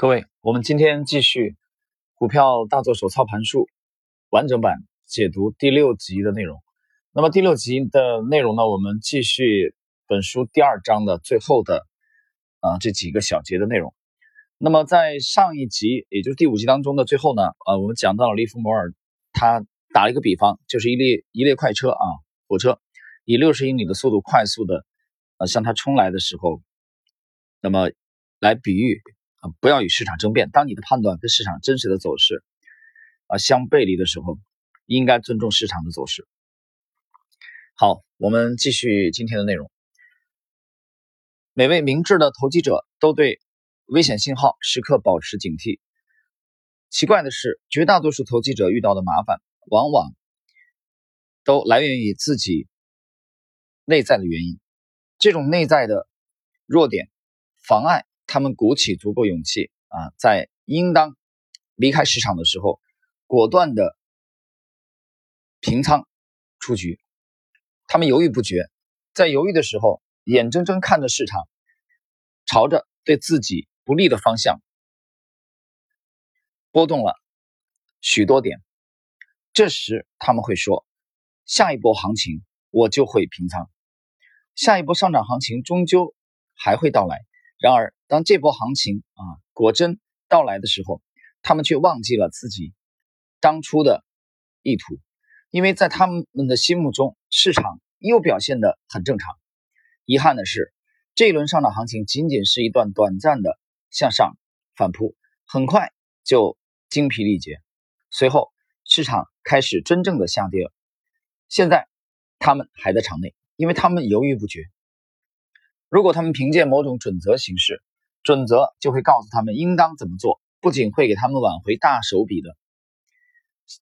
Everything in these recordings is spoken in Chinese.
各位，我们今天继续《股票大作手操盘术》完整版解读第六集的内容。那么第六集的内容呢，我们继续本书第二章的最后的啊这几个小节的内容。那么在上一集，也就是第五集当中的最后呢，呃，我们讲到了利弗摩尔，他打了一个比方，就是一列一列快车啊，火车以六十英里的速度快速的呃向他冲来的时候，那么来比喻。啊，不要与市场争辩。当你的判断跟市场真实的走势啊相背离的时候，应该尊重市场的走势。好，我们继续今天的内容。每位明智的投机者都对危险信号时刻保持警惕。奇怪的是，绝大多数投机者遇到的麻烦，往往都来源于自己内在的原因。这种内在的弱点妨碍。他们鼓起足够勇气啊，在应当离开市场的时候，果断的平仓出局。他们犹豫不决，在犹豫的时候，眼睁睁看着市场朝着对自己不利的方向波动了许多点。这时他们会说：“下一波行情我就会平仓，下一波上涨行情终究还会到来。”然而，当这波行情啊果真到来的时候，他们却忘记了自己当初的意图，因为在他们的心目中，市场又表现得很正常。遗憾的是，这一轮上涨行情仅仅是一段短暂的向上反扑，很快就精疲力竭。随后，市场开始真正的下跌了。现在，他们还在场内，因为他们犹豫不决。如果他们凭借某种准则行事，准则就会告诉他们应当怎么做，不仅会给他们挽回大手笔的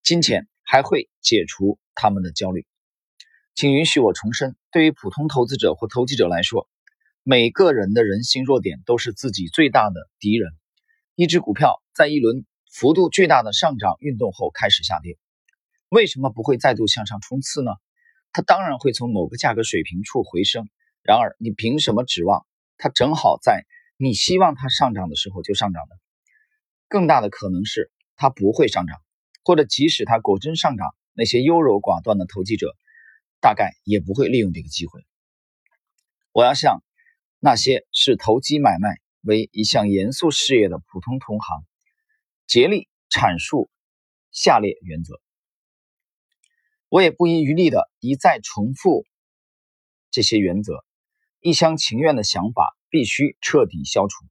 金钱，还会解除他们的焦虑。请允许我重申，对于普通投资者或投机者来说，每个人的人性弱点都是自己最大的敌人。一只股票在一轮幅度巨大的上涨运动后开始下跌，为什么不会再度向上冲刺呢？它当然会从某个价格水平处回升。然而，你凭什么指望它正好在你希望它上涨的时候就上涨的？更大的可能是它不会上涨，或者即使它果真上涨，那些优柔寡断的投机者大概也不会利用这个机会。我要向那些视投机买卖为一项严肃事业的普通同行竭力阐述下列原则。我也不遗余力的一再重复这些原则。一厢情愿的想法必须彻底消除。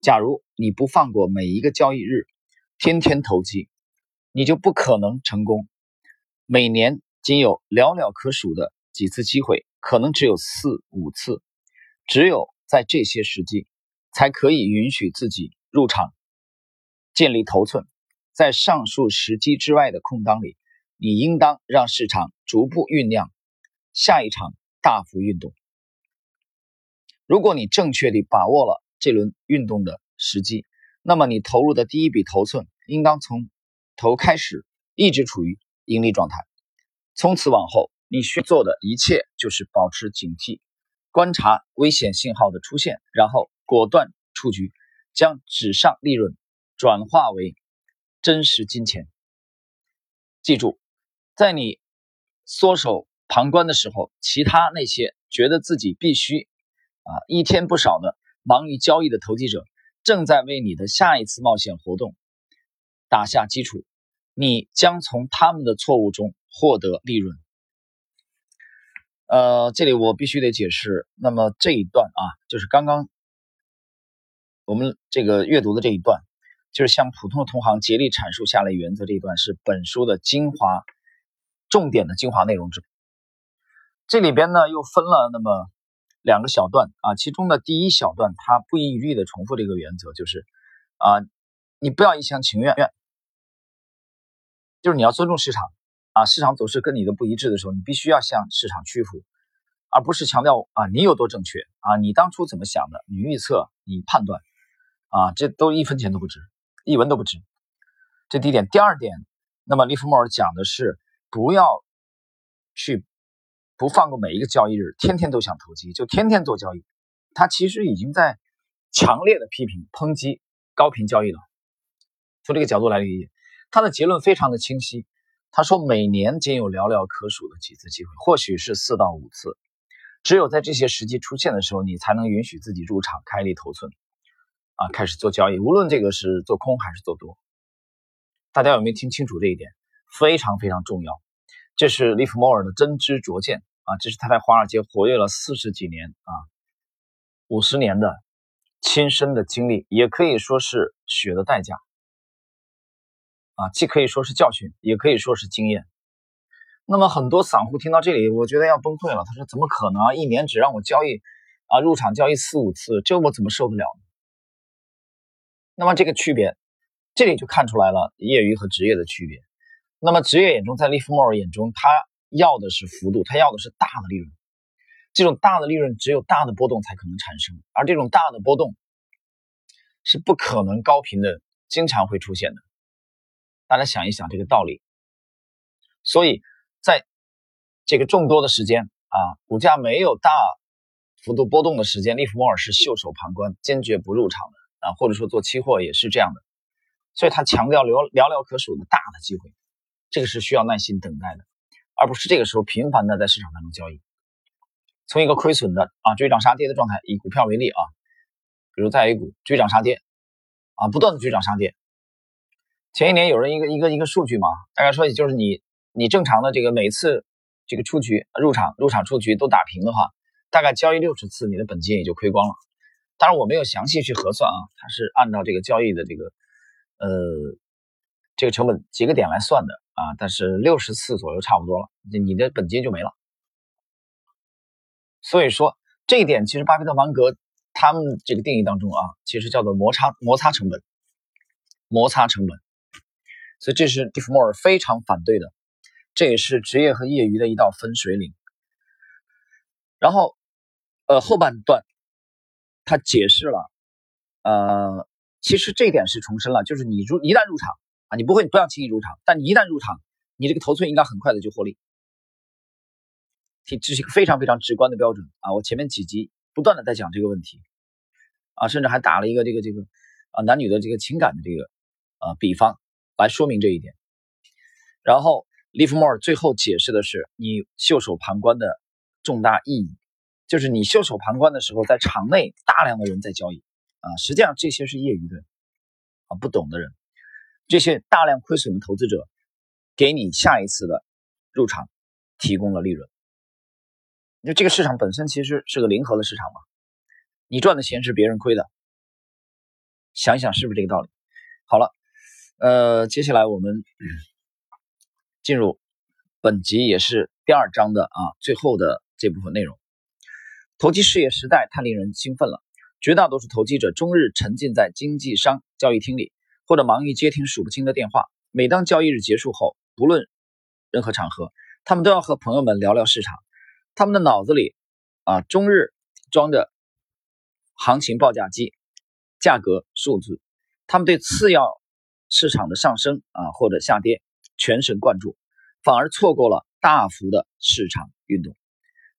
假如你不放过每一个交易日，天天投机，你就不可能成功。每年仅有寥寥可数的几次机会，可能只有四五次。只有在这些时机，才可以允许自己入场，建立头寸。在上述时机之外的空档里，你应当让市场逐步酝酿下一场大幅运动。如果你正确地把握了这轮运动的时机，那么你投入的第一笔头寸应当从头开始一直处于盈利状态。从此往后，你需做的一切就是保持警惕，观察危险信号的出现，然后果断出局，将纸上利润转化为真实金钱。记住，在你缩手旁观的时候，其他那些觉得自己必须。啊，一天不少的忙于交易的投机者正在为你的下一次冒险活动打下基础，你将从他们的错误中获得利润。呃，这里我必须得解释，那么这一段啊，就是刚刚我们这个阅读的这一段，就是向普通的同行竭力阐述下列原则这一段，是本书的精华重点的精华内容之。这里边呢又分了那么。两个小段啊，其中的第一小段，它不遗余力的重复这个原则，就是啊，你不要一厢情愿，就是你要尊重市场啊，市场走势跟你的不一致的时候，你必须要向市场屈服，而不是强调啊你有多正确啊，你当初怎么想的，你预测，你判断啊，这都一分钱都不值，一文都不值。这第一点，第二点，那么利弗莫尔讲的是不要去。不放过每一个交易日，天天都想投机，就天天做交易。他其实已经在强烈的批评、抨击高频交易了。从这个角度来理解，他的结论非常的清晰。他说，每年仅有寥寥可数的几次机会，或许是四到五次，只有在这些时机出现的时候，你才能允许自己入场开立头寸，啊，开始做交易。无论这个是做空还是做多，大家有没有听清楚这一点？非常非常重要。这是利弗莫尔的真知灼见啊！这是他在华尔街活跃了四十几年啊，五十年的亲身的经历，也可以说是血的代价。啊，既可以说是教训，也可以说是经验。那么很多散户听到这里，我觉得要崩溃了。他说：“怎么可能啊？一年只让我交易啊，入场交易四五次，这我怎么受得了呢？”那么这个区别，这里就看出来了业余和职业的区别。那么职业眼中，在利弗莫尔眼中，他要的是幅度，他要的是大的利润。这种大的利润，只有大的波动才可能产生，而这种大的波动是不可能高频的，经常会出现的。大家想一想这个道理，所以在这个众多的时间啊，股价没有大幅度波动的时间，利弗莫尔是袖手旁观，坚决不入场的啊，或者说做期货也是这样的，所以他强调寥寥寥可数的大的机会，这个是需要耐心等待的，而不是这个时候频繁的在市场当中交易。从一个亏损的啊追涨杀跌的状态，以股票为例啊，比如在 A 股追涨杀跌啊，不断的追涨杀跌。前一年有人一个一个一个数据嘛，大概说也就是你你正常的这个每次这个出局入场入场出局都打平的话，大概交易六十次，你的本金也就亏光了。当然我没有详细去核算啊，它是按照这个交易的这个呃这个成本几个点来算的啊，但是六十次左右差不多了，你的本金就没了。所以说这一点其实巴菲特、芒格他们这个定义当中啊，其实叫做摩擦摩擦成本，摩擦成本。所以这是蒂弗莫尔非常反对的，这也是职业和业余的一道分水岭。然后，呃，后半段他解释了，呃，其实这一点是重申了，就是你入一旦入场啊，你不会不要轻易入场，但你一旦入场，你这个头寸应该很快的就获利。这这是一个非常非常直观的标准啊！我前面几集不断的在讲这个问题啊，甚至还打了一个这个这个啊男女的这个情感的这个啊比方。来说明这一点，然后利弗莫尔最后解释的是你袖手旁观的重大意义，就是你袖手旁观的时候，在场内大量的人在交易啊，实际上这些是业余的啊，不懂的人，这些大量亏损的投资者给你下一次的入场提供了利润，因为这个市场本身其实是个零和的市场嘛，你赚的钱是别人亏的，想一想是不是这个道理？好了。呃，接下来我们 进入本集也是第二章的啊最后的这部分内容。投机事业时代太令人兴奋了，绝大多数投机者终日沉浸在经纪商交易厅里，或者忙于接听数不清的电话。每当交易日结束后，不论任何场合，他们都要和朋友们聊聊市场。他们的脑子里啊，终日装着行情报价机、价格数字。他们对次要。市场的上升啊或者下跌，全神贯注，反而错过了大幅的市场运动。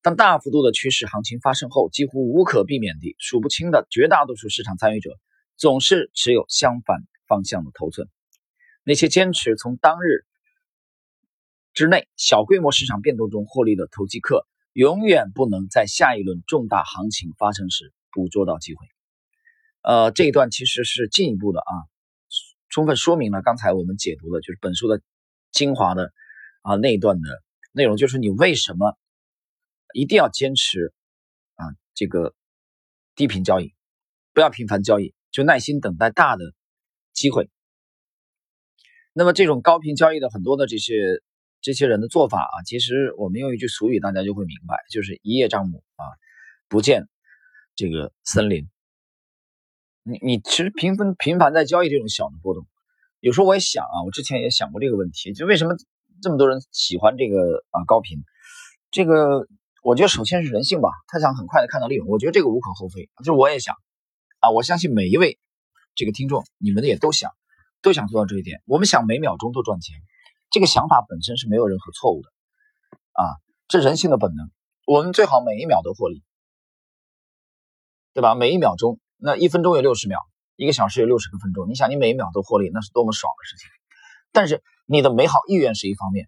当大幅度的趋势行情发生后，几乎无可避免地，数不清的绝大多数市场参与者总是持有相反方向的头寸。那些坚持从当日之内小规模市场变动中获利的投机客，永远不能在下一轮重大行情发生时捕捉到机会。呃，这一段其实是进一步的啊。充分说明了刚才我们解读的就是本书的精华的啊那一段的内容，就是你为什么一定要坚持啊这个低频交易，不要频繁交易，就耐心等待大的机会。那么这种高频交易的很多的这些这些人的做法啊，其实我们用一句俗语，大家就会明白，就是一叶障目啊，不见这个森林。你你其实频繁频繁在交易这种小的波动，有时候我也想啊，我之前也想过这个问题，就为什么这么多人喜欢这个啊高频？这个我觉得首先是人性吧，他想很快的看到利润，我觉得这个无可厚非，就是我也想啊，我相信每一位这个听众，你们也都想都想做到这一点，我们想每秒钟都赚钱，这个想法本身是没有任何错误的啊，这人性的本能，我们最好每一秒都获利，对吧？每一秒钟。那一分钟有六十秒，一个小时有六十个分钟，你想你每一秒都获利，那是多么爽的事情。但是你的美好意愿是一方面，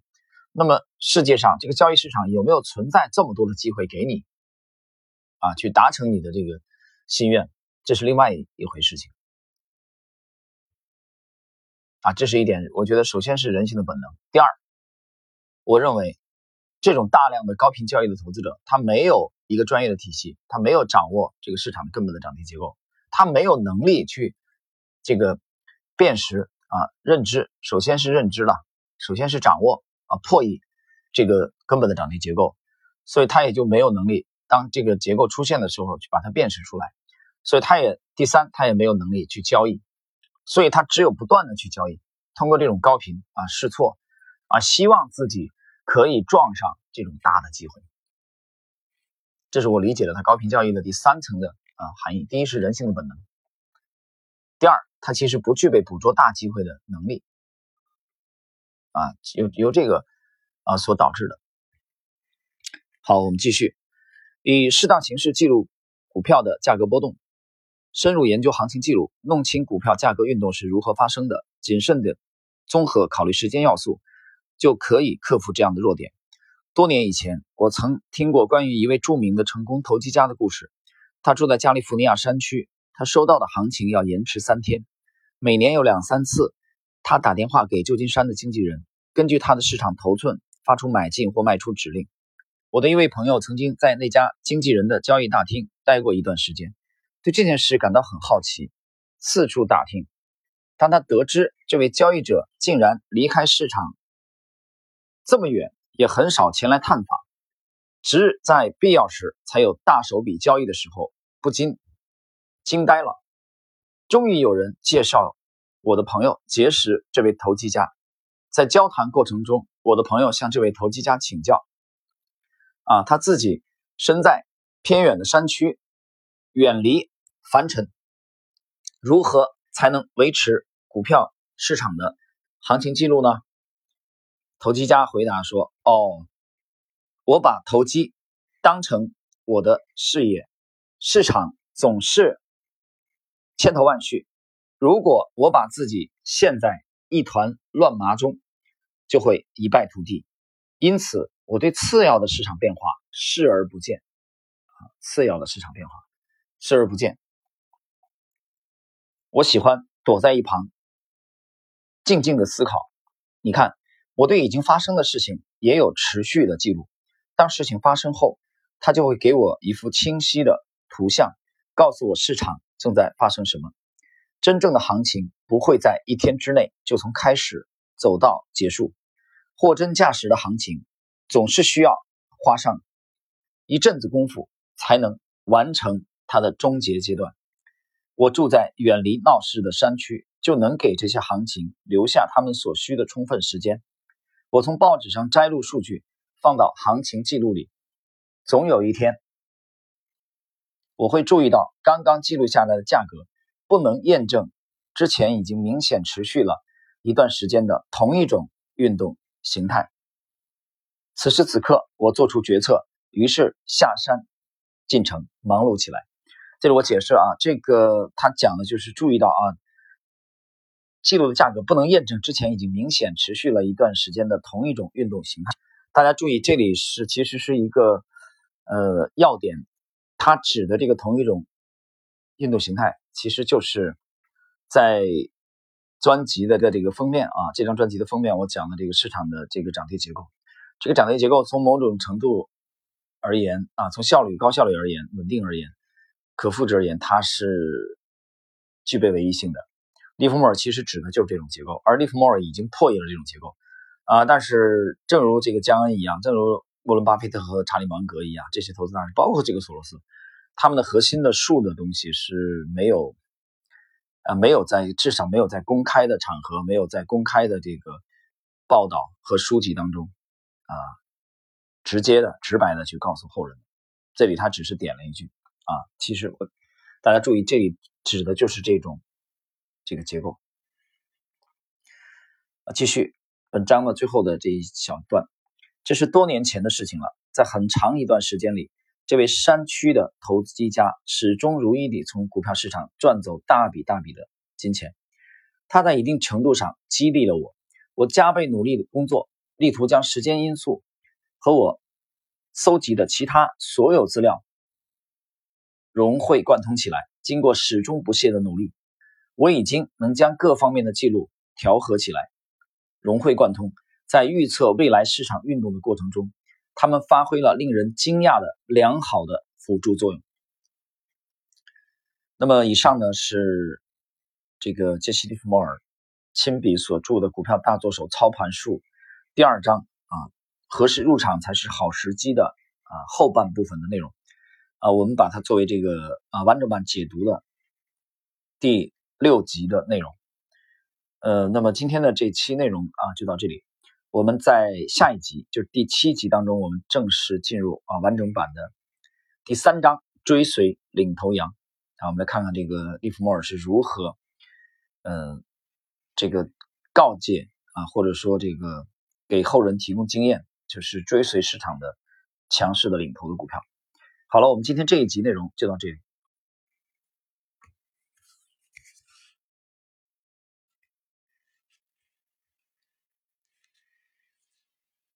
那么世界上这个交易市场有没有存在这么多的机会给你啊，去达成你的这个心愿，这是另外一一回事情啊，这是一点，我觉得首先是人性的本能。第二，我认为这种大量的高频交易的投资者，他没有一个专业的体系，他没有掌握这个市场根本的涨跌结构，他没有能力去这个辨识。啊，认知首先是认知了，首先是掌握啊破译这个根本的涨跌结构，所以他也就没有能力当这个结构出现的时候去把它辨识出来，所以他也第三他也没有能力去交易，所以他只有不断的去交易，通过这种高频啊试错啊，希望自己可以撞上这种大的机会，这是我理解的他高频交易的第三层的啊含义。第一是人性的本能，第二。他其实不具备捕捉大机会的能力，啊，由由这个啊所导致的。好，我们继续，以适当形式记录股票的价格波动，深入研究行情记录，弄清股票价格运动是如何发生的，谨慎的综合考虑时间要素，就可以克服这样的弱点。多年以前，我曾听过关于一位著名的成功投机家的故事。他住在加利福尼亚山区，他收到的行情要延迟三天。每年有两三次，他打电话给旧金山的经纪人，根据他的市场头寸发出买进或卖出指令。我的一位朋友曾经在那家经纪人的交易大厅待过一段时间，对这件事感到很好奇，四处打听。当他得知这位交易者竟然离开市场这么远，也很少前来探访，只在必要时才有大手笔交易的时候，不禁惊呆了。终于有人介绍我的朋友结识这位投机家，在交谈过程中，我的朋友向这位投机家请教：啊，他自己身在偏远的山区，远离凡尘，如何才能维持股票市场的行情记录呢？投机家回答说：“哦，我把投机当成我的事业，市场总是。”千头万绪，如果我把自己陷在一团乱麻中，就会一败涂地。因此，我对次要的市场变化视而不见。啊，次要的市场变化视而不见。我喜欢躲在一旁，静静的思考。你看，我对已经发生的事情也有持续的记录。当事情发生后，它就会给我一幅清晰的图像，告诉我市场。正在发生什么？真正的行情不会在一天之内就从开始走到结束，货真价实的行情总是需要花上一阵子功夫才能完成它的终结阶段。我住在远离闹市的山区，就能给这些行情留下他们所需的充分时间。我从报纸上摘录数据，放到行情记录里，总有一天。我会注意到，刚刚记录下来的价格不能验证之前已经明显持续了一段时间的同一种运动形态。此时此刻，我做出决策，于是下山进城忙碌起来。这里我解释啊，这个他讲的就是注意到啊，记录的价格不能验证之前已经明显持续了一段时间的同一种运动形态。大家注意，这里是其实是一个呃要点。它指的这个同一种运动形态，其实就是在专辑的的这个封面啊，这张专辑的封面，我讲的这个市场的这个涨跌结构。这个涨跌结构从某种程度而言啊，从效率、高效率而言、稳定而言、可复制而言，它是具备唯一性的。利弗莫尔其实指的就是这种结构，而利弗莫尔已经破译了这种结构啊。但是，正如这个江恩一样，正如。沃伦·巴菲特和查理·芒格一样，这些投资大师，包括这个索罗斯，他们的核心的数的东西是没有，啊，没有在至少没有在公开的场合，没有在公开的这个报道和书籍当中，啊，直接的、直白的去告诉后人。这里他只是点了一句，啊，其实我大家注意，这里指的就是这种这个结构。啊，继续本章的最后的这一小段。这是多年前的事情了，在很长一段时间里，这位山区的投机家始终如一地从股票市场赚走大笔大笔的金钱，他在一定程度上激励了我。我加倍努力的工作，力图将时间因素和我搜集的其他所有资料融会贯通起来。经过始终不懈的努力，我已经能将各方面的记录调和起来，融会贯通。在预测未来市场运动的过程中，他们发挥了令人惊讶的良好的辅助作用。那么，以上呢是这个杰西·利弗莫尔亲笔所著的《股票大作手操盘术》第二章啊，何时入场才是好时机的啊后半部分的内容。啊，我们把它作为这个啊完整版解读的第六集的内容。呃，那么今天的这期内容啊就到这里。我们在下一集，就是第七集当中，我们正式进入啊完整版的第三章，追随领头羊。啊，我们来看看这个利弗莫尔是如何，嗯，这个告诫啊，或者说这个给后人提供经验，就是追随市场的强势的领头的股票。好了，我们今天这一集内容就到这里。